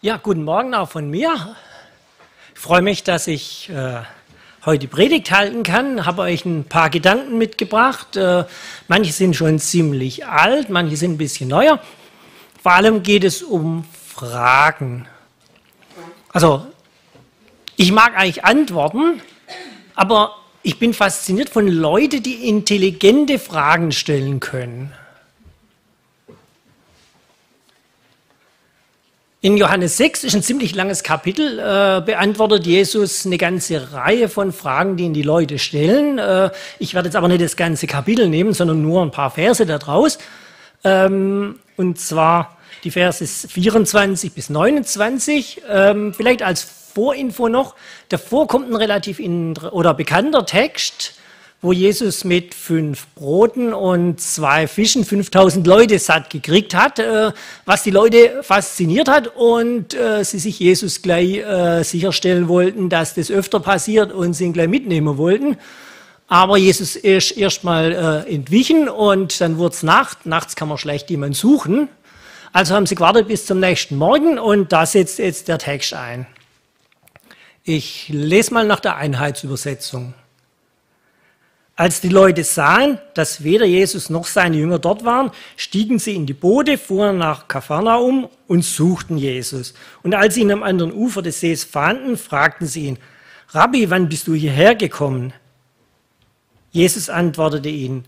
Ja, guten Morgen auch von mir. Ich freue mich, dass ich äh, heute Predigt halten kann. Habe euch ein paar Gedanken mitgebracht. Äh, manche sind schon ziemlich alt, manche sind ein bisschen neuer. Vor allem geht es um Fragen. Also, ich mag eigentlich Antworten, aber ich bin fasziniert von Leuten, die intelligente Fragen stellen können. In Johannes 6 ist ein ziemlich langes Kapitel, äh, beantwortet Jesus eine ganze Reihe von Fragen, die ihn die Leute stellen. Äh, ich werde jetzt aber nicht das ganze Kapitel nehmen, sondern nur ein paar Verse daraus. Ähm, und zwar die Verse 24 bis 29. Ähm, vielleicht als Vorinfo noch. Davor kommt ein relativ oder bekannter Text, wo Jesus mit fünf Broten und zwei Fischen 5000 Leute satt gekriegt hat, äh, was die Leute fasziniert hat und äh, sie sich Jesus gleich äh, sicherstellen wollten, dass das öfter passiert und sie ihn gleich mitnehmen wollten. Aber Jesus ist erstmal entwichen und dann wurde es Nacht. Nachts kann man schlecht jemanden suchen. Also haben sie gewartet bis zum nächsten Morgen und da setzt jetzt der Text ein. Ich lese mal nach der Einheitsübersetzung. Als die Leute sahen, dass weder Jesus noch seine Jünger dort waren, stiegen sie in die Boote, fuhren nach Kapharnaum und suchten Jesus. Und als sie ihn am anderen Ufer des Sees fanden, fragten sie ihn, Rabbi, wann bist du hierher gekommen? Jesus antwortete ihnen,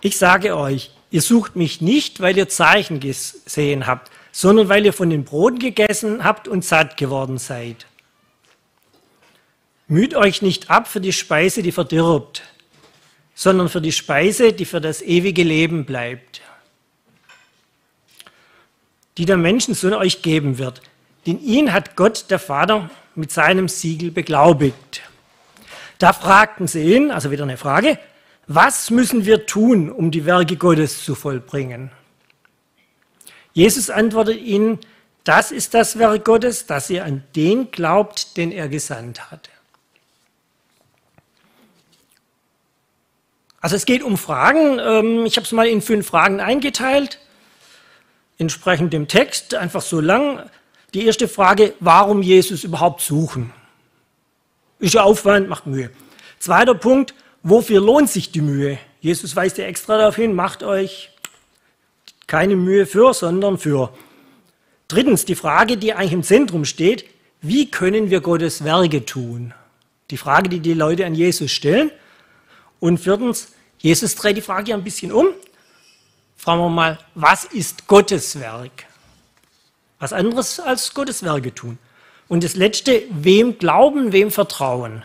ich sage euch, ihr sucht mich nicht, weil ihr Zeichen gesehen habt, sondern weil ihr von den Broten gegessen habt und satt geworden seid. Müht euch nicht ab für die Speise, die verdirbt, sondern für die Speise, die für das ewige Leben bleibt, die der Menschensohn euch geben wird. Denn ihn hat Gott, der Vater, mit seinem Siegel beglaubigt. Da fragten sie ihn, also wieder eine Frage, was müssen wir tun, um die Werke Gottes zu vollbringen? Jesus antwortet ihnen, das ist das Werk Gottes, dass ihr an den glaubt, den er gesandt hat. Also es geht um Fragen. Ähm, ich habe es mal in fünf Fragen eingeteilt, entsprechend dem Text, einfach so lang. Die erste Frage, warum Jesus überhaupt suchen? Ist ja Aufwand, macht Mühe. Zweiter Punkt, wofür lohnt sich die Mühe? Jesus weist ja extra darauf hin, macht euch keine Mühe für, sondern für. Drittens, die Frage, die eigentlich im Zentrum steht, wie können wir Gottes Werke tun? Die Frage, die die Leute an Jesus stellen. Und viertens, Jesus dreht die Frage ein bisschen um. Fragen wir mal, was ist Gottes Werk? Was anderes als Gottes Werke tun. Und das letzte, wem glauben, wem vertrauen?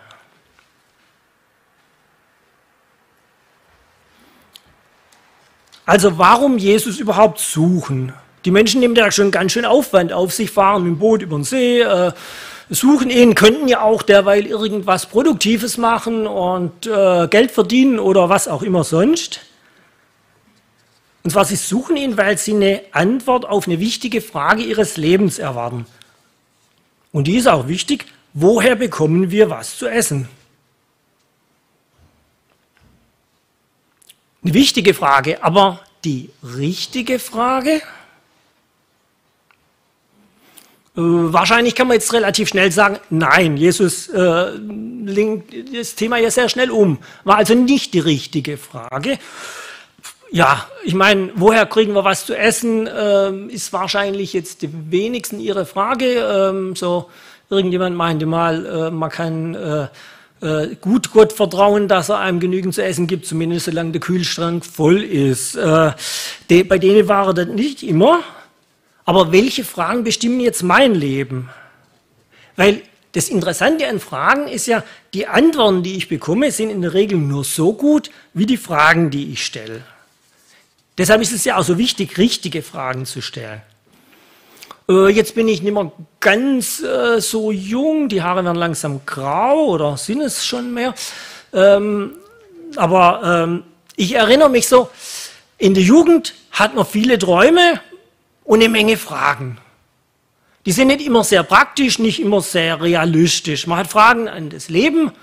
Also warum Jesus überhaupt suchen? Die Menschen nehmen da schon ganz schön Aufwand auf sich, fahren mit dem Boot über den See, äh, suchen ihn, könnten ja auch derweil irgendwas Produktives machen und äh, Geld verdienen oder was auch immer sonst. Und zwar, sie suchen ihn, weil sie eine Antwort auf eine wichtige Frage ihres Lebens erwarten. Und die ist auch wichtig, woher bekommen wir was zu essen? Eine wichtige Frage, aber die richtige Frage? Äh, wahrscheinlich kann man jetzt relativ schnell sagen, nein, Jesus äh, lenkt das Thema ja sehr schnell um. War also nicht die richtige Frage. Ja, ich meine, woher kriegen wir was zu essen, ähm, ist wahrscheinlich jetzt die wenigsten Ihre Frage. Ähm, so, irgendjemand meinte mal, äh, man kann äh, äh, gut Gott vertrauen, dass er einem genügend zu essen gibt, zumindest solange der Kühlschrank voll ist. Äh, de, bei denen war er das nicht immer. Aber welche Fragen bestimmen jetzt mein Leben? Weil das Interessante an Fragen ist ja, die Antworten, die ich bekomme, sind in der Regel nur so gut wie die Fragen, die ich stelle. Deshalb ist es ja auch so wichtig, richtige Fragen zu stellen. Äh, jetzt bin ich nicht mehr ganz äh, so jung, die Haare werden langsam grau oder sind es schon mehr. Ähm, aber ähm, ich erinnere mich so, in der Jugend hat man viele Träume und eine Menge Fragen. Die sind nicht immer sehr praktisch, nicht immer sehr realistisch. Man hat Fragen an das Leben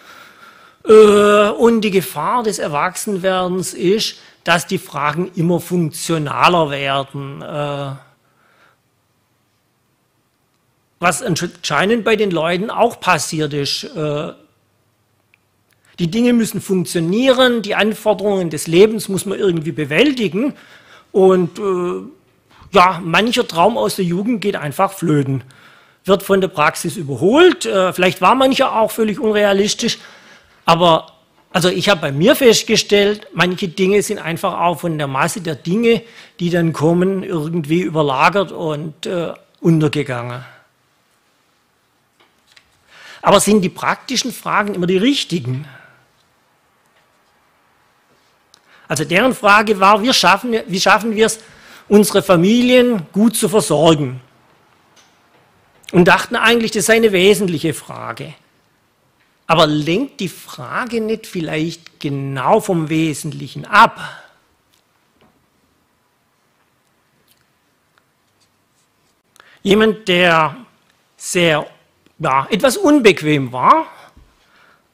äh, und die Gefahr des Erwachsenwerdens ist, dass die Fragen immer funktionaler werden. Äh, was anscheinend bei den Leuten auch passiert ist. Äh, die Dinge müssen funktionieren, die Anforderungen des Lebens muss man irgendwie bewältigen und äh, ja, mancher Traum aus der Jugend geht einfach flöten, wird von der Praxis überholt. Äh, vielleicht war mancher auch völlig unrealistisch, aber also ich habe bei mir festgestellt, manche Dinge sind einfach auch von der Masse der Dinge, die dann kommen, irgendwie überlagert und äh, untergegangen. Aber sind die praktischen Fragen immer die richtigen? Also deren Frage war, wie schaffen, wie schaffen wir es, unsere Familien gut zu versorgen? Und dachten eigentlich, das sei eine wesentliche Frage. Aber lenkt die Frage nicht vielleicht genau vom Wesentlichen ab? Jemand, der sehr, ja, etwas unbequem war,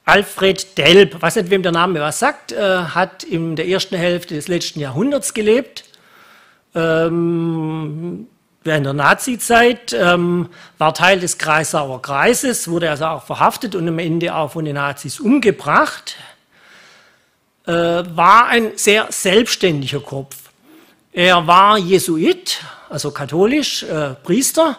Alfred Delp, weiß nicht, wem der Name was sagt, äh, hat in der ersten Hälfte des letzten Jahrhunderts gelebt. Ähm, während der Nazizeit, ähm, war Teil des Kreisauer Kreises, wurde also auch verhaftet und am Ende auch von den Nazis umgebracht, äh, war ein sehr selbstständiger Kopf. Er war Jesuit, also katholisch, äh, Priester,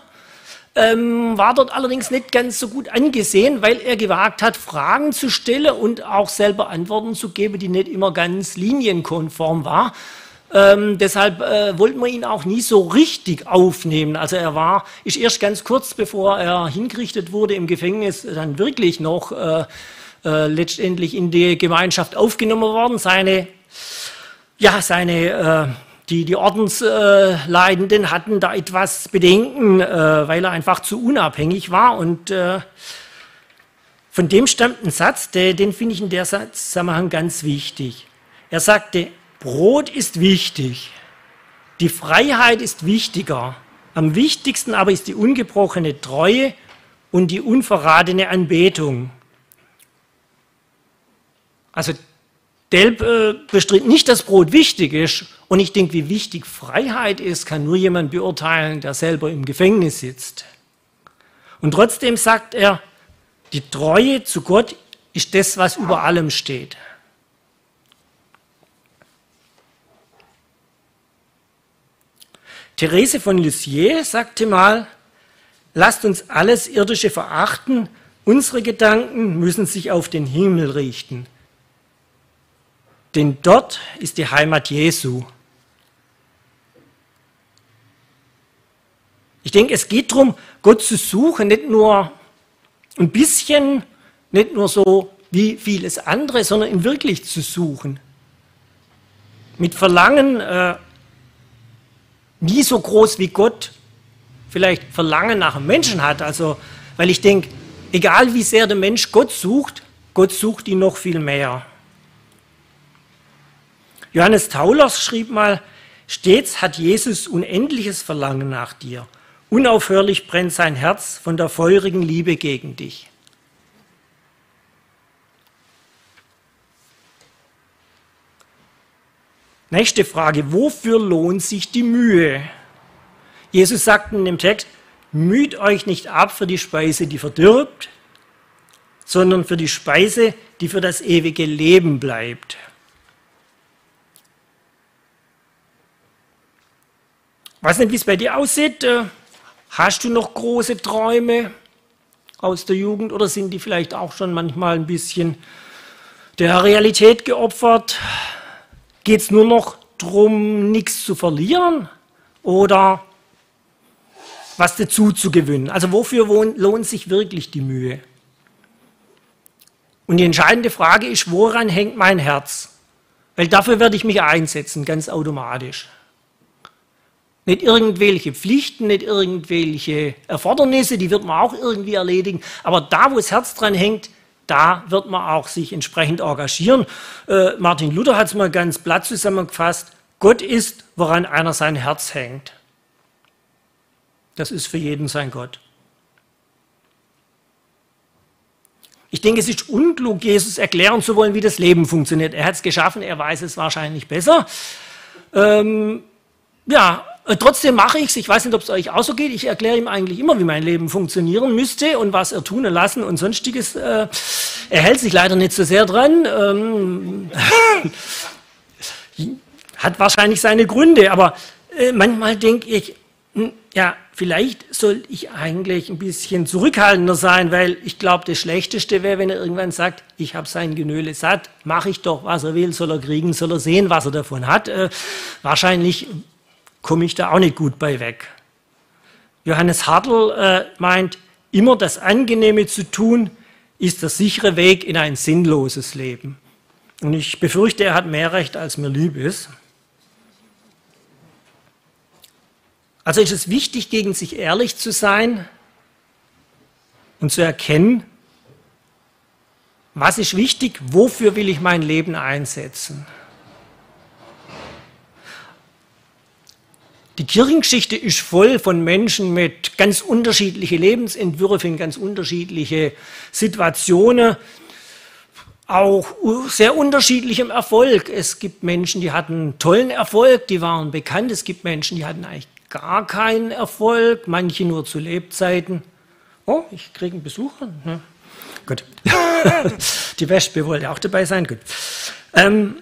ähm, war dort allerdings nicht ganz so gut angesehen, weil er gewagt hat, Fragen zu stellen und auch selber Antworten zu geben, die nicht immer ganz linienkonform waren. Ähm, deshalb äh, wollten wir ihn auch nie so richtig aufnehmen. Also er war, ist erst ganz kurz bevor er hingerichtet wurde im Gefängnis dann wirklich noch äh, äh, letztendlich in die Gemeinschaft aufgenommen worden. Seine, ja, seine, äh, die, die Ordensleidenden hatten da etwas Bedenken, äh, weil er einfach zu unabhängig war und äh, von dem stammt ein Satz, der, den finde ich in der Zusammenhang ganz wichtig. Er sagte, Brot ist wichtig, die Freiheit ist wichtiger, am wichtigsten aber ist die ungebrochene Treue und die unverratene Anbetung. Also Delp äh, bestritt nicht, dass Brot wichtig ist. Und ich denke, wie wichtig Freiheit ist, kann nur jemand beurteilen, der selber im Gefängnis sitzt. Und trotzdem sagt er, die Treue zu Gott ist das, was über allem steht. Therese von Lisieux sagte mal, lasst uns alles Irdische verachten, unsere Gedanken müssen sich auf den Himmel richten. Denn dort ist die Heimat Jesu. Ich denke, es geht darum, Gott zu suchen, nicht nur ein bisschen, nicht nur so wie vieles andere, sondern ihn wirklich zu suchen. Mit Verlangen, äh, nie so groß wie Gott vielleicht Verlangen nach einem Menschen hat. Also, weil ich denke, egal wie sehr der Mensch Gott sucht, Gott sucht ihn noch viel mehr. Johannes Taulers schrieb mal, stets hat Jesus unendliches Verlangen nach dir. Unaufhörlich brennt sein Herz von der feurigen Liebe gegen dich. Nächste Frage, wofür lohnt sich die Mühe? Jesus sagt in dem Text, müht euch nicht ab für die Speise, die verdirbt, sondern für die Speise, die für das ewige Leben bleibt. weiß nicht, wie es bei dir aussieht. Äh, hast du noch große Träume aus der Jugend oder sind die vielleicht auch schon manchmal ein bisschen der Realität geopfert? Geht es nur noch darum, nichts zu verlieren oder was dazu zu gewinnen? Also wofür lohnt sich wirklich die Mühe? Und die entscheidende Frage ist, woran hängt mein Herz? Weil dafür werde ich mich einsetzen, ganz automatisch. Nicht irgendwelche Pflichten, nicht irgendwelche Erfordernisse, die wird man auch irgendwie erledigen. Aber da, wo das Herz dran hängt, da wird man auch sich entsprechend engagieren. Äh, Martin Luther hat es mal ganz platt zusammengefasst. Gott ist, woran einer sein Herz hängt. Das ist für jeden sein Gott. Ich denke, es ist unklug, Jesus erklären zu wollen, wie das Leben funktioniert. Er hat es geschaffen, er weiß es wahrscheinlich besser. Ähm, ja, trotzdem mache ich es. Ich weiß nicht, ob es euch auch so geht. Ich erkläre ihm eigentlich immer, wie mein Leben funktionieren müsste und was er tun und lassen und sonstiges. Äh, er hält sich leider nicht so sehr dran. Ähm, hat wahrscheinlich seine Gründe, aber äh, manchmal denke ich, hm, ja, vielleicht soll ich eigentlich ein bisschen zurückhaltender sein, weil ich glaube, das Schlechteste wäre, wenn er irgendwann sagt, ich habe sein Genöle satt, mache ich doch, was er will, soll er kriegen, soll er sehen, was er davon hat. Äh, wahrscheinlich komme ich da auch nicht gut bei weg. Johannes Hartl äh, meint, immer das Angenehme zu tun, ist der sichere Weg in ein sinnloses Leben. Und ich befürchte, er hat mehr Recht, als mir lieb ist. Also ist es wichtig, gegen sich ehrlich zu sein und zu erkennen, was ist wichtig, wofür will ich mein Leben einsetzen. Die Kirchengeschichte ist voll von Menschen mit ganz unterschiedlichen Lebensentwürfen, ganz unterschiedliche Situationen, auch sehr unterschiedlichem Erfolg. Es gibt Menschen, die hatten tollen Erfolg, die waren bekannt. Es gibt Menschen, die hatten eigentlich gar keinen Erfolg, manche nur zu Lebzeiten. Oh, ich kriege einen Besucher. Ja. Gut. die Wespe wollte auch dabei sein. Gut. Ähm,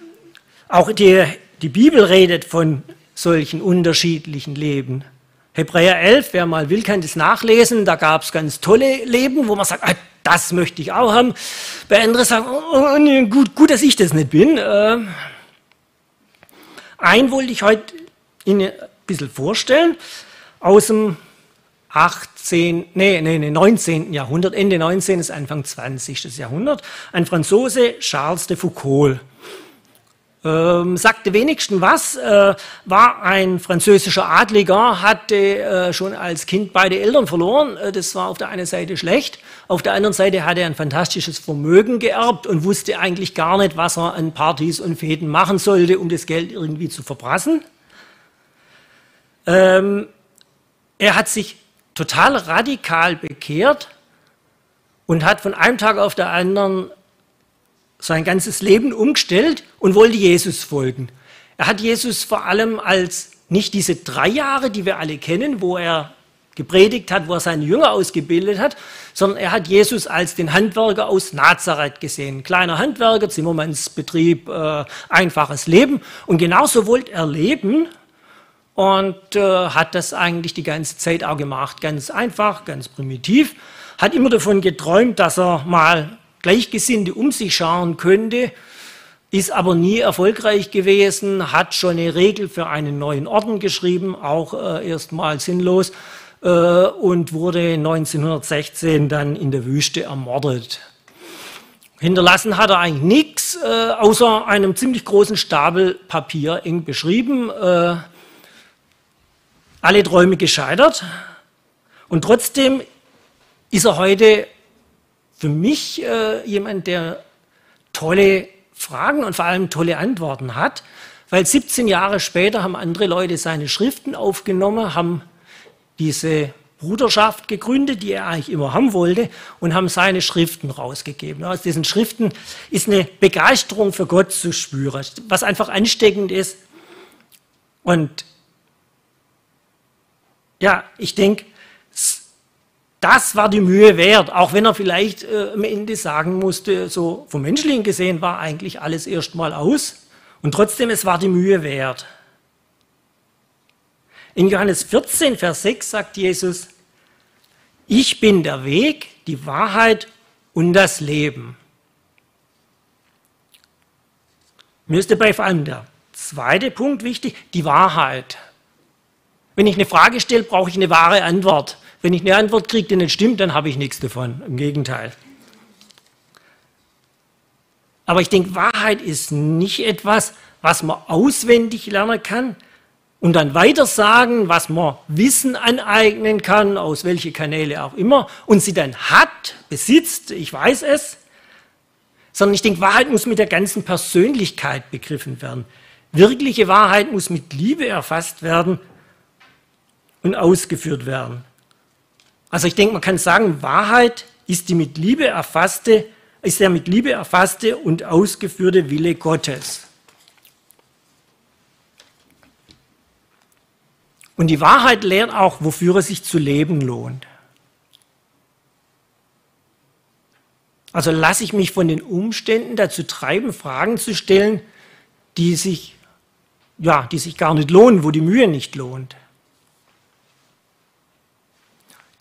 auch die, die Bibel redet von solchen unterschiedlichen Leben. Hebräer 11, wer mal will, kann das nachlesen. Da gab es ganz tolle Leben, wo man sagt, ah, das möchte ich auch haben. Bei anderen sagen, oh, oh, nee, gut, gut, dass ich das nicht bin. Äh, ein wollte ich heute Ihnen ein bisschen vorstellen aus dem 18, nee, nee, nee, 19. Jahrhundert, Ende 19. bis Anfang 20. Jahrhundert. Ein Franzose, Charles de Foucault ähm, sagte wenigstens was, äh, war ein französischer Adliger, hatte äh, schon als Kind beide Eltern verloren. Äh, das war auf der einen Seite schlecht, auf der anderen Seite hatte er ein fantastisches Vermögen geerbt und wusste eigentlich gar nicht, was er an Partys und Fäden machen sollte, um das Geld irgendwie zu verprassen. Ähm, er hat sich total radikal bekehrt und hat von einem Tag auf den anderen sein ganzes Leben umgestellt und wollte Jesus folgen. Er hat Jesus vor allem als nicht diese drei Jahre, die wir alle kennen, wo er gepredigt hat, wo er seine Jünger ausgebildet hat, sondern er hat Jesus als den Handwerker aus Nazareth gesehen. Kleiner Handwerker, Zimmermannsbetrieb, äh, einfaches Leben. Und genauso wollte er leben und äh, hat das eigentlich die ganze Zeit auch gemacht. Ganz einfach, ganz primitiv. Hat immer davon geträumt, dass er mal Gleichgesinnte um sich scharen könnte, ist aber nie erfolgreich gewesen, hat schon eine Regel für einen neuen Orden geschrieben, auch äh, erstmal sinnlos, äh, und wurde 1916 dann in der Wüste ermordet. Hinterlassen hat er eigentlich nichts, äh, außer einem ziemlich großen Stapel Papier, eng beschrieben. Äh, alle Träume gescheitert. Und trotzdem ist er heute für mich äh, jemand, der tolle Fragen und vor allem tolle Antworten hat, weil 17 Jahre später haben andere Leute seine Schriften aufgenommen, haben diese Bruderschaft gegründet, die er eigentlich immer haben wollte, und haben seine Schriften rausgegeben. Aus diesen Schriften ist eine Begeisterung für Gott zu spüren, was einfach ansteckend ist. Und ja, ich denke, das war die Mühe wert, auch wenn er vielleicht äh, am Ende sagen musste, so vom Menschlichen gesehen war eigentlich alles erstmal aus und trotzdem, es war die Mühe wert. In Johannes 14, Vers 6 sagt Jesus, ich bin der Weg, die Wahrheit und das Leben. Mir ist dabei vor allem der zweite Punkt wichtig, die Wahrheit. Wenn ich eine Frage stelle, brauche ich eine wahre Antwort. Wenn ich eine Antwort kriege, die nicht stimmt, dann habe ich nichts davon. Im Gegenteil. Aber ich denke, Wahrheit ist nicht etwas, was man auswendig lernen kann und dann weiter sagen, was man Wissen aneignen kann, aus welche Kanäle auch immer, und sie dann hat, besitzt, ich weiß es, sondern ich denke, Wahrheit muss mit der ganzen Persönlichkeit begriffen werden. Wirkliche Wahrheit muss mit Liebe erfasst werden und ausgeführt werden. Also ich denke, man kann sagen, Wahrheit ist die mit Liebe erfasste, ist der mit Liebe erfasste und ausgeführte Wille Gottes. Und die Wahrheit lehrt auch, wofür es sich zu leben lohnt. Also lasse ich mich von den Umständen dazu treiben, Fragen zu stellen, die sich, ja, die sich gar nicht lohnen, wo die Mühe nicht lohnt.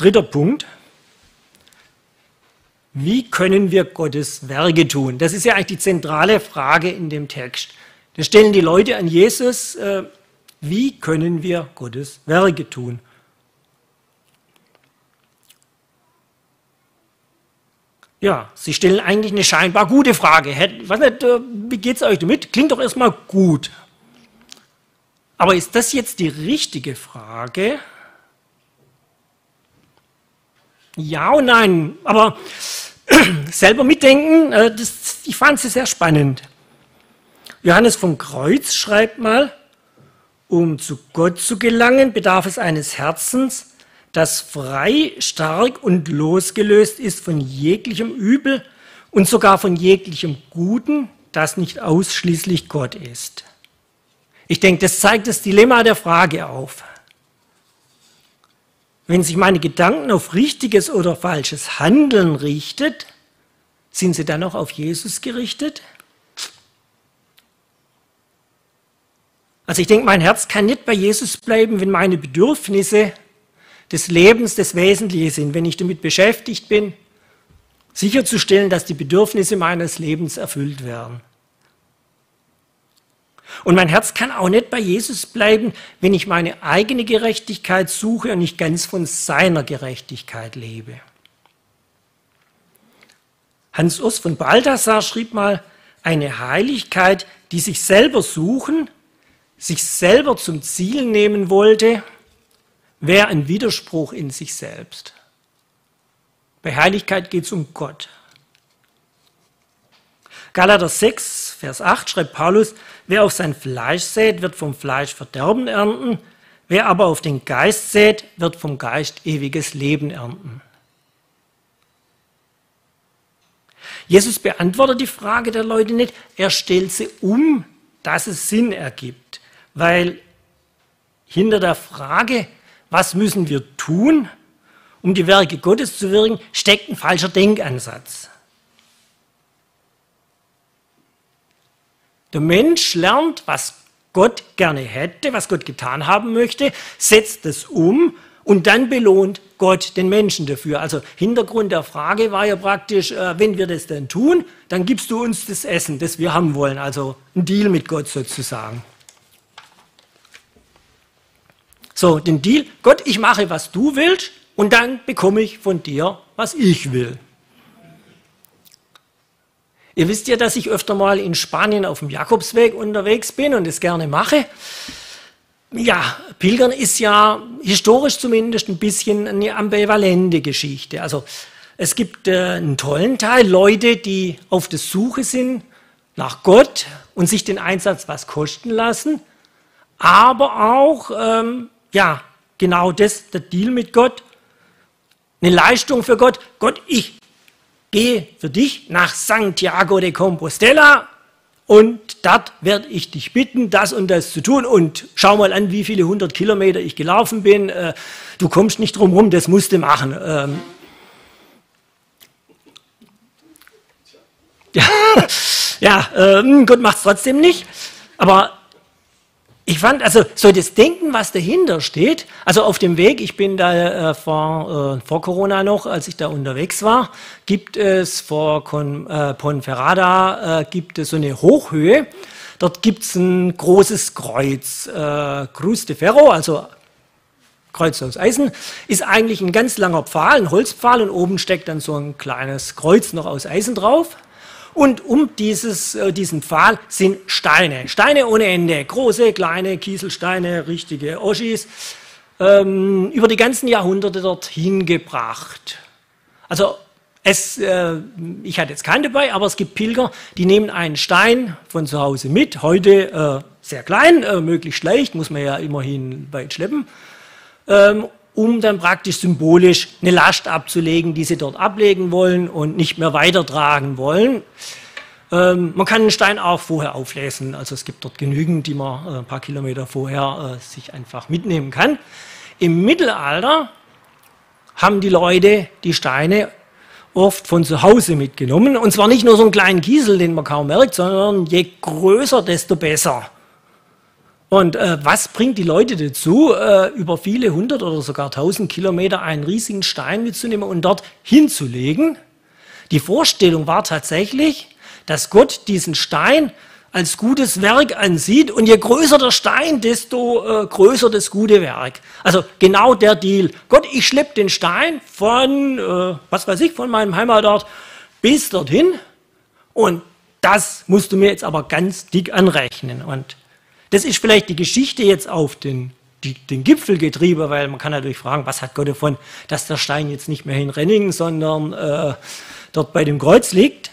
Dritter Punkt. Wie können wir Gottes Werke tun? Das ist ja eigentlich die zentrale Frage in dem Text. Da stellen die Leute an Jesus, äh, wie können wir Gottes Werke tun? Ja, sie stellen eigentlich eine scheinbar gute Frage. Was äh, wie geht es euch damit? Klingt doch erstmal gut. Aber ist das jetzt die richtige Frage? Ja und nein. Aber selber mitdenken, äh, das, ich fand sie sehr spannend. Johannes vom Kreuz schreibt mal, um zu Gott zu gelangen, bedarf es eines Herzens, das frei, stark und losgelöst ist von jeglichem Übel und sogar von jeglichem Guten, das nicht ausschließlich Gott ist. Ich denke, das zeigt das Dilemma der Frage auf. Wenn sich meine Gedanken auf richtiges oder falsches Handeln richtet, sind sie dann auch auf Jesus gerichtet? Also ich denke, mein Herz kann nicht bei Jesus bleiben, wenn meine Bedürfnisse des Lebens das Wesentliche sind, wenn ich damit beschäftigt bin, sicherzustellen, dass die Bedürfnisse meines Lebens erfüllt werden. Und mein Herz kann auch nicht bei Jesus bleiben, wenn ich meine eigene Gerechtigkeit suche und nicht ganz von seiner Gerechtigkeit lebe. Hans Urs von Balthasar schrieb mal, eine Heiligkeit, die sich selber suchen, sich selber zum Ziel nehmen wollte, wäre ein Widerspruch in sich selbst. Bei Heiligkeit geht es um Gott. Galater 6, Vers 8 schreibt Paulus, wer auf sein Fleisch sät, wird vom Fleisch Verderben ernten, wer aber auf den Geist sät, wird vom Geist ewiges Leben ernten. Jesus beantwortet die Frage der Leute nicht, er stellt sie um, dass es Sinn ergibt. Weil hinter der Frage, was müssen wir tun, um die Werke Gottes zu wirken, steckt ein falscher Denkansatz. Der Mensch lernt, was Gott gerne hätte, was Gott getan haben möchte, setzt es um und dann belohnt Gott den Menschen dafür. Also Hintergrund der Frage war ja praktisch, äh, wenn wir das dann tun, dann gibst du uns das Essen, das wir haben wollen. Also ein Deal mit Gott sozusagen. So, den Deal, Gott, ich mache, was du willst und dann bekomme ich von dir, was ich will. Ihr wisst ja, dass ich öfter mal in Spanien auf dem Jakobsweg unterwegs bin und es gerne mache. Ja, Pilgern ist ja historisch zumindest ein bisschen eine ambivalente Geschichte. Also es gibt äh, einen tollen Teil Leute, die auf der Suche sind nach Gott und sich den Einsatz was kosten lassen, aber auch ähm, ja genau das, der Deal mit Gott, eine Leistung für Gott. Gott, ich gehe für dich nach Santiago de Compostela und dort werde ich dich bitten, das und das zu tun. Und schau mal an, wie viele hundert Kilometer ich gelaufen bin. Äh, du kommst nicht drum rum, das musst du machen. Ähm ja, ja äh, Gott macht es trotzdem nicht. Aber ich fand, also so das Denken, was dahinter steht, also auf dem Weg, ich bin da äh, vor, äh, vor Corona noch, als ich da unterwegs war, gibt es vor Con, äh, Ponferrada, äh, gibt es so eine Hochhöhe, dort gibt es ein großes Kreuz, äh, Cruz de Ferro, also Kreuz aus Eisen, ist eigentlich ein ganz langer Pfahl, ein Holzpfahl und oben steckt dann so ein kleines Kreuz noch aus Eisen drauf. Und um dieses, äh, diesen Pfahl sind Steine, Steine ohne Ende, große, kleine Kieselsteine, richtige Oschis, ähm, über die ganzen Jahrhunderte dorthin gebracht. Also es, äh, ich hatte jetzt keinen dabei, aber es gibt Pilger, die nehmen einen Stein von zu Hause mit, heute äh, sehr klein, äh, möglichst leicht, muss man ja immerhin weit schleppen, ähm, um dann praktisch symbolisch eine Last abzulegen, die sie dort ablegen wollen und nicht mehr weitertragen wollen. Ähm, man kann den Stein auch vorher auflesen. Also es gibt dort genügend, die man äh, ein paar Kilometer vorher äh, sich einfach mitnehmen kann. Im Mittelalter haben die Leute die Steine oft von zu Hause mitgenommen. Und zwar nicht nur so einen kleinen Kiesel, den man kaum merkt, sondern je größer, desto besser. Und äh, was bringt die Leute dazu, äh, über viele hundert oder sogar tausend Kilometer einen riesigen Stein mitzunehmen und dort hinzulegen? Die Vorstellung war tatsächlich, dass Gott diesen Stein als gutes Werk ansieht und je größer der Stein, desto äh, größer das gute Werk. Also genau der Deal. Gott, ich schleppe den Stein von, äh, was weiß ich, von meinem Heimatort bis dorthin und das musst du mir jetzt aber ganz dick anrechnen. Und das ist vielleicht die Geschichte jetzt auf den, die, den Gipfel getrieben, weil man kann natürlich fragen, was hat Gott davon, dass der Stein jetzt nicht mehr in Renningen, sondern äh, dort bei dem Kreuz liegt.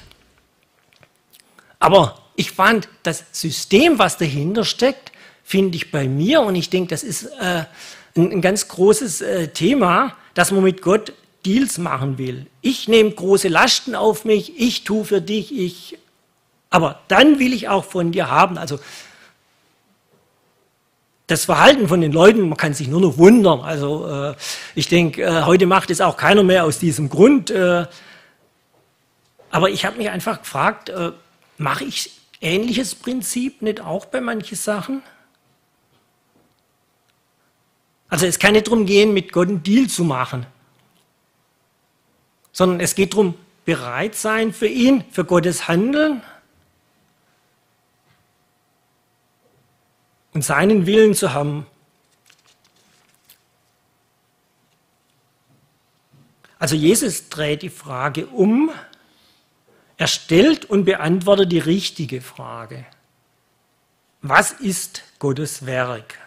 Aber ich fand das System, was dahinter steckt, finde ich bei mir und ich denke, das ist äh, ein, ein, ganz großes äh, Thema, dass man mit Gott Deals machen will. Ich nehme große Lasten auf mich, ich tue für dich, ich, aber dann will ich auch von dir haben. Also das Verhalten von den Leuten, man kann sich nur noch wundern. Also äh, ich denke, äh, heute macht es auch keiner mehr aus diesem Grund. Äh, aber ich habe mich einfach gefragt, äh, mache ich ähnliches Prinzip nicht auch bei manchen Sachen? Also es kann nicht darum gehen, mit Gott einen Deal zu machen, sondern es geht darum, bereit sein für ihn, für Gottes Handeln und seinen Willen zu haben. Also Jesus dreht die Frage um, er stellt und beantwortet die richtige Frage. Was ist Gottes Werk?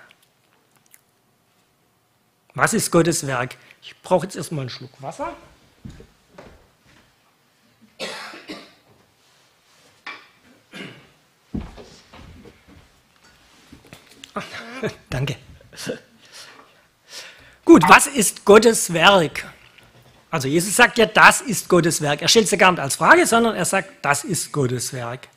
Was ist Gottes Werk? Ich brauche jetzt erstmal einen Schluck Wasser. danke. Gut, was ist Gottes Werk? Also Jesus sagt ja, das ist Gottes Werk. Er stellt es ja gar nicht als Frage, sondern er sagt, das ist Gottes Werk.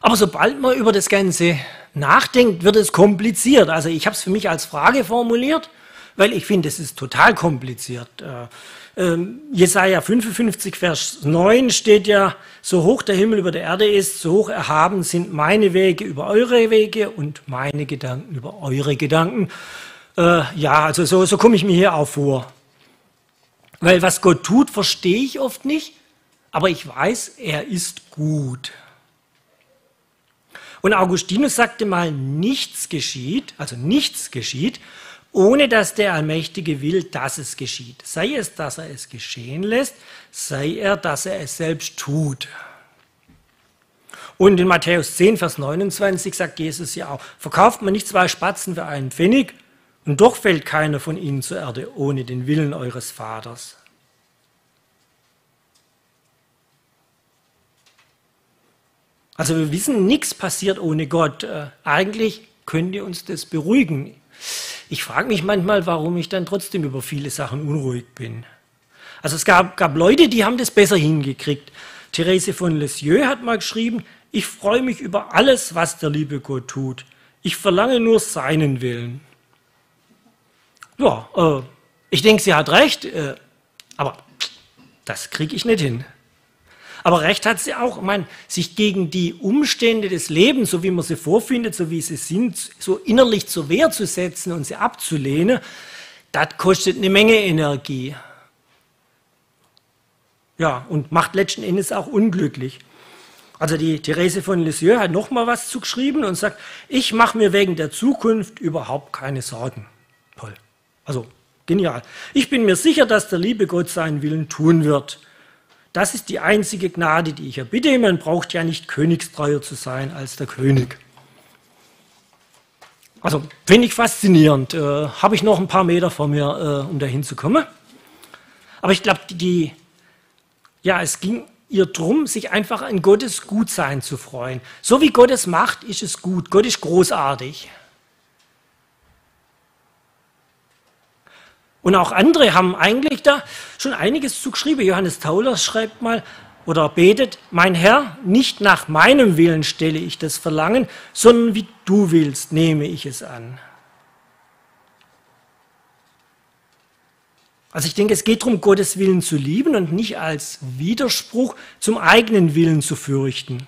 Aber sobald man über das Ganze nachdenkt, wird es kompliziert. Also ich habe es für mich als Frage formuliert, weil ich finde, es ist total kompliziert. Äh, ähm, Jesaja 55, Vers 9 steht ja, so hoch der Himmel über der Erde ist, so hoch erhaben sind meine Wege über eure Wege und meine Gedanken über eure Gedanken. Äh, ja, also so, so komme ich mir hier auch vor. Weil was Gott tut, verstehe ich oft nicht, aber ich weiß, er ist gut. Und Augustinus sagte mal, nichts geschieht, also nichts geschieht, ohne dass der Allmächtige will, dass es geschieht. Sei es, dass er es geschehen lässt, sei er, dass er es selbst tut. Und in Matthäus 10, Vers 29 sagt Jesus ja auch, verkauft man nicht zwei Spatzen für einen Pfennig und doch fällt keiner von ihnen zur Erde ohne den Willen eures Vaters. Also wir wissen, nichts passiert ohne Gott. Äh, eigentlich könnte uns das beruhigen. Ich frage mich manchmal, warum ich dann trotzdem über viele Sachen unruhig bin. Also es gab, gab Leute, die haben das besser hingekriegt. Therese von Lisieux hat mal geschrieben, ich freue mich über alles, was der liebe Gott tut. Ich verlange nur seinen Willen. Ja, äh, ich denke, sie hat recht, äh, aber das kriege ich nicht hin. Aber recht hat sie auch, ich sich gegen die Umstände des Lebens, so wie man sie vorfindet, so wie sie sind, so innerlich zur Wehr zu setzen und sie abzulehnen, das kostet eine Menge Energie. Ja, und macht letzten Endes auch unglücklich. Also die Therese von Lisieux hat noch mal was zugeschrieben und sagt, ich mache mir wegen der Zukunft überhaupt keine Sorgen. Toll. Also genial. Ich bin mir sicher, dass der liebe Gott seinen Willen tun wird. Das ist die einzige Gnade, die ich erbitte. Man braucht ja nicht königstreuer zu sein als der König. Also finde ich faszinierend. Äh, Habe ich noch ein paar Meter vor mir, äh, um dahin zu kommen. Aber ich glaube, die, ja, es ging ihr darum, sich einfach an Gottes Gutsein zu freuen. So wie Gott es macht, ist es gut. Gott ist großartig. Und auch andere haben eigentlich da schon einiges zugeschrieben. Johannes Tauler schreibt mal oder betet, mein Herr, nicht nach meinem Willen stelle ich das Verlangen, sondern wie du willst, nehme ich es an. Also ich denke, es geht darum, Gottes Willen zu lieben und nicht als Widerspruch zum eigenen Willen zu fürchten.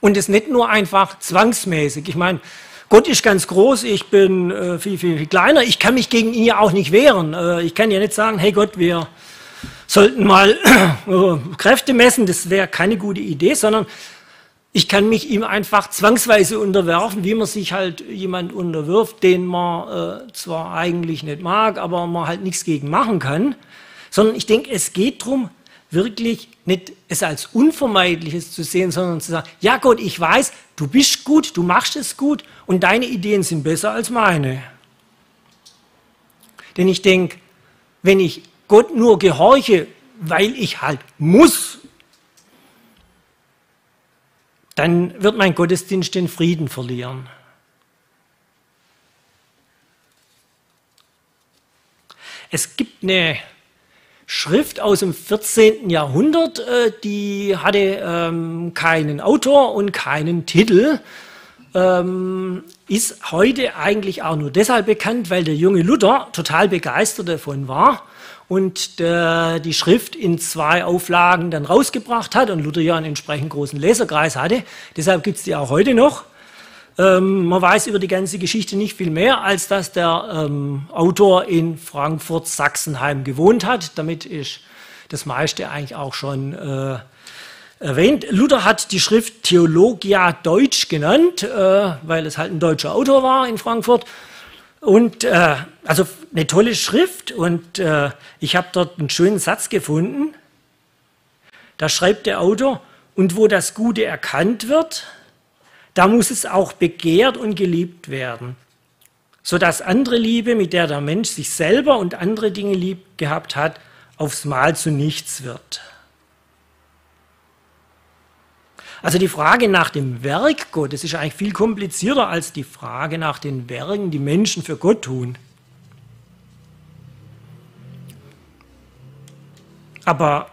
Und es nicht nur einfach zwangsmäßig. Ich meine, Gott ist ganz groß, ich bin äh, viel, viel, viel kleiner, ich kann mich gegen ihn ja auch nicht wehren. Äh, ich kann ja nicht sagen, hey Gott, wir sollten mal äh, Kräfte messen, das wäre keine gute Idee, sondern ich kann mich ihm einfach zwangsweise unterwerfen, wie man sich halt jemand unterwirft, den man äh, zwar eigentlich nicht mag, aber man halt nichts gegen machen kann. Sondern ich denke, es geht darum, wirklich nicht es als Unvermeidliches zu sehen, sondern zu sagen, ja Gott, ich weiß, du bist gut, du machst es gut und deine Ideen sind besser als meine. Denn ich denke, wenn ich Gott nur gehorche, weil ich halt muss, dann wird mein Gottesdienst den Frieden verlieren. Es gibt eine Schrift aus dem 14. Jahrhundert, äh, die hatte ähm, keinen Autor und keinen Titel, ähm, ist heute eigentlich auch nur deshalb bekannt, weil der junge Luther total begeistert davon war und der, die Schrift in zwei Auflagen dann rausgebracht hat und Luther ja einen entsprechend großen Leserkreis hatte. Deshalb gibt es die auch heute noch. Ähm, man weiß über die ganze Geschichte nicht viel mehr, als dass der ähm, Autor in Frankfurt-Sachsenheim gewohnt hat. Damit ist das meiste eigentlich auch schon äh, erwähnt. Luther hat die Schrift Theologia Deutsch genannt, äh, weil es halt ein deutscher Autor war in Frankfurt. Und äh, also eine tolle Schrift und äh, ich habe dort einen schönen Satz gefunden. Da schreibt der Autor, und wo das Gute erkannt wird, da muss es auch begehrt und geliebt werden, sodass andere Liebe, mit der der Mensch sich selber und andere Dinge lieb gehabt hat, aufs Mal zu nichts wird. Also die Frage nach dem Werk Gottes ist eigentlich viel komplizierter als die Frage nach den Werken, die Menschen für Gott tun. Aber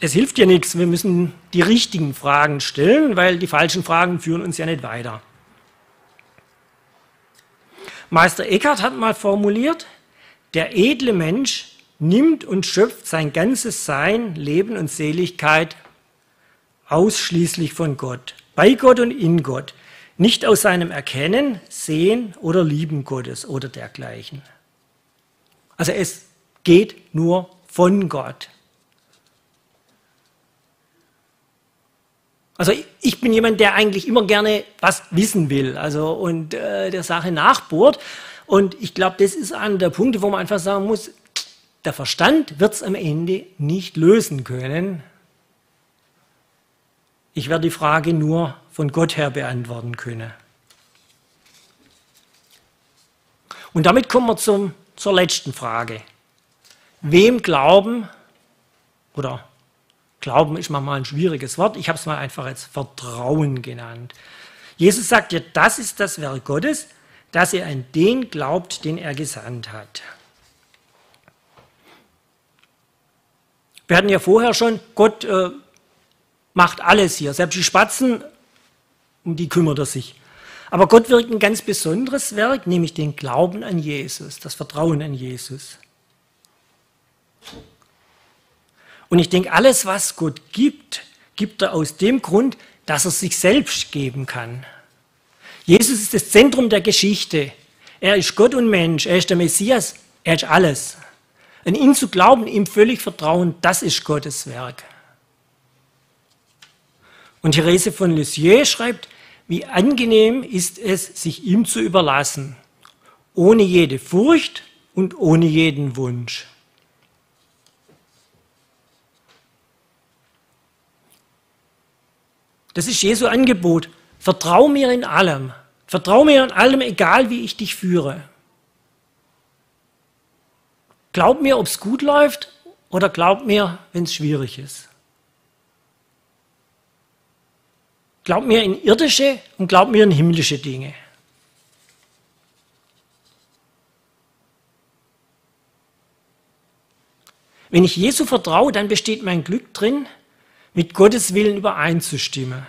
es hilft ja nichts, wir müssen die richtigen Fragen stellen, weil die falschen Fragen führen uns ja nicht weiter. Meister Eckhart hat mal formuliert, der edle Mensch nimmt und schöpft sein ganzes Sein, Leben und Seligkeit ausschließlich von Gott, bei Gott und in Gott, nicht aus seinem Erkennen, Sehen oder Lieben Gottes oder dergleichen. Also es geht nur von Gott. Also ich bin jemand, der eigentlich immer gerne was wissen will, also und äh, der Sache nachbohrt. Und ich glaube, das ist einer der Punkte, wo man einfach sagen muss, der Verstand wird es am Ende nicht lösen können. Ich werde die Frage nur von Gott her beantworten können. Und damit kommen wir zum, zur letzten Frage. Wem glauben oder Glauben ist manchmal ein schwieriges Wort. Ich habe es mal einfach als Vertrauen genannt. Jesus sagt ja, das ist das Werk Gottes, dass er an den glaubt, den er gesandt hat. Wir hatten ja vorher schon, Gott äh, macht alles hier. Selbst die Spatzen, um die kümmert er sich. Aber Gott wirkt ein ganz besonderes Werk, nämlich den Glauben an Jesus, das Vertrauen an Jesus. Und ich denke, alles, was Gott gibt, gibt er aus dem Grund, dass er sich selbst geben kann. Jesus ist das Zentrum der Geschichte. Er ist Gott und Mensch. Er ist der Messias. Er ist alles. An ihn zu glauben, ihm völlig vertrauen, das ist Gottes Werk. Und Therese von Lisieux schreibt, wie angenehm ist es, sich ihm zu überlassen, ohne jede Furcht und ohne jeden Wunsch. Das ist Jesu Angebot. Vertrau mir in allem. Vertrau mir in allem, egal wie ich dich führe. Glaub mir, ob es gut läuft oder glaub mir, wenn es schwierig ist. Glaub mir in irdische und glaub mir in himmlische Dinge. Wenn ich Jesu vertraue, dann besteht mein Glück drin, mit Gottes Willen übereinzustimmen.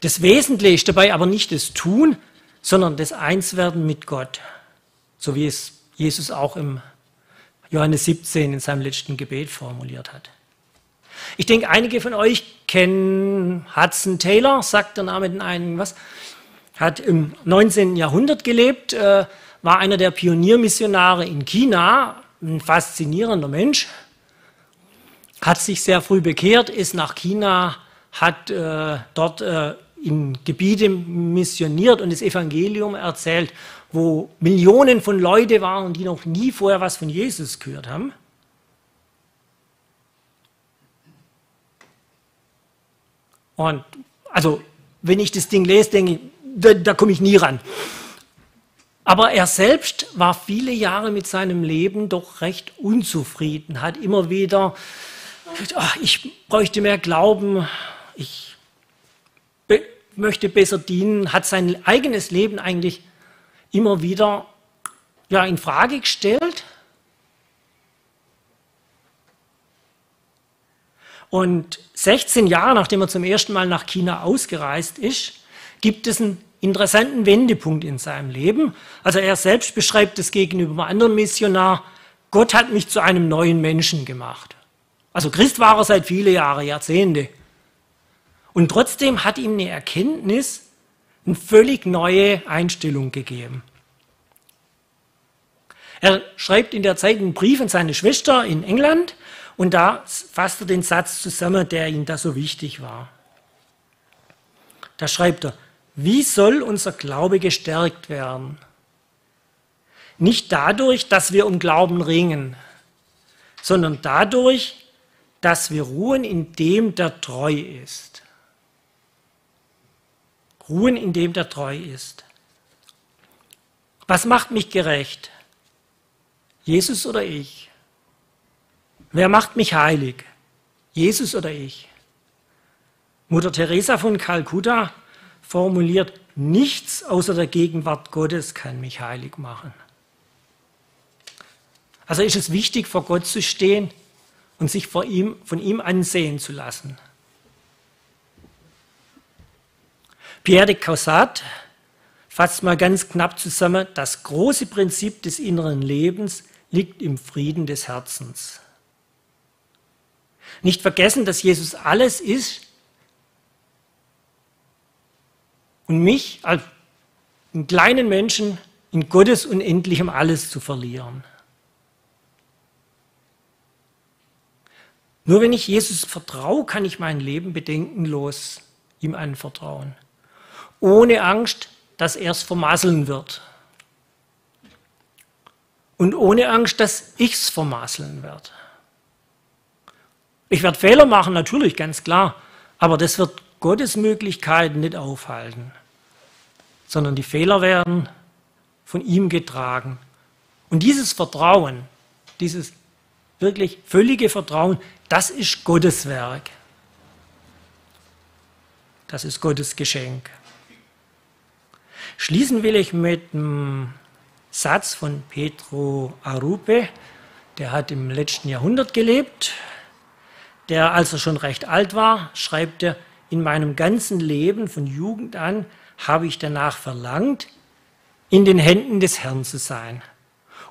Das Wesentliche ist dabei aber nicht das Tun, sondern das Einswerden mit Gott, so wie es Jesus auch im Johannes 17 in seinem letzten Gebet formuliert hat. Ich denke, einige von euch kennen Hudson Taylor, sagt der Name den einen was, hat im 19. Jahrhundert gelebt, äh, war einer der Pioniermissionare in China, ein faszinierender Mensch, hat sich sehr früh bekehrt, ist nach China, hat äh, dort äh, in Gebiete missioniert und das Evangelium erzählt, wo Millionen von Leuten waren, die noch nie vorher was von Jesus gehört haben. Und also, wenn ich das Ding lese, denke ich, da, da komme ich nie ran. Aber er selbst war viele Jahre mit seinem Leben doch recht unzufrieden, hat immer wieder, ach, ich bräuchte mehr Glauben, ich be möchte besser dienen, hat sein eigenes Leben eigentlich immer wieder ja, in Frage gestellt. Und 16 Jahre nachdem er zum ersten Mal nach China ausgereist ist, gibt es einen interessanten Wendepunkt in seinem Leben. Also er selbst beschreibt es gegenüber einem anderen Missionar, Gott hat mich zu einem neuen Menschen gemacht. Also Christ war er seit viele Jahre, Jahrzehnte. Und trotzdem hat ihm eine Erkenntnis eine völlig neue Einstellung gegeben. Er schreibt in der Zeit einen Brief an seine Schwester in England und da fasst er den Satz zusammen, der ihm da so wichtig war. Da schreibt er, wie soll unser Glaube gestärkt werden? Nicht dadurch, dass wir um Glauben ringen, sondern dadurch, dass wir ruhen in dem, der treu ist. Ruhen in dem, der treu ist. Was macht mich gerecht? Jesus oder ich? Wer macht mich heilig? Jesus oder ich? Mutter Teresa von Kalkutta formuliert, nichts außer der Gegenwart Gottes kann mich heilig machen. Also ist es wichtig, vor Gott zu stehen und sich vor ihm, von ihm ansehen zu lassen. Pierre de Caussat fasst mal ganz knapp zusammen, das große Prinzip des inneren Lebens liegt im Frieden des Herzens. Nicht vergessen, dass Jesus alles ist und mich als einen kleinen Menschen in Gottes unendlichem Alles zu verlieren. Nur wenn ich Jesus vertraue, kann ich mein Leben bedenkenlos ihm anvertrauen. Ohne Angst, dass er es vermasseln wird. Und ohne Angst, dass ich es vermasseln werde. Ich werde Fehler machen, natürlich, ganz klar. Aber das wird Gottes Möglichkeiten nicht aufhalten. Sondern die Fehler werden von ihm getragen. Und dieses Vertrauen, dieses wirklich völlige Vertrauen, das ist Gottes Werk. Das ist Gottes Geschenk. Schließen will ich mit einem Satz von Petro Arupe, der hat im letzten Jahrhundert gelebt, der, als er schon recht alt war, schreibt er, in meinem ganzen Leben von Jugend an habe ich danach verlangt, in den Händen des Herrn zu sein.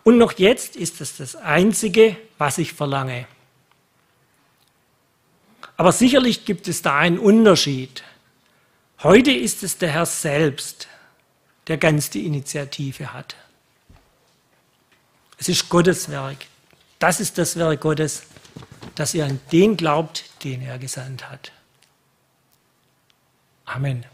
Und noch jetzt ist es das Einzige, was ich verlange. Aber sicherlich gibt es da einen Unterschied. Heute ist es der Herr selbst, der ganz die Initiative hat. Es ist Gottes Werk. Das ist das Werk Gottes, dass ihr an den glaubt, den er gesandt hat. Amen.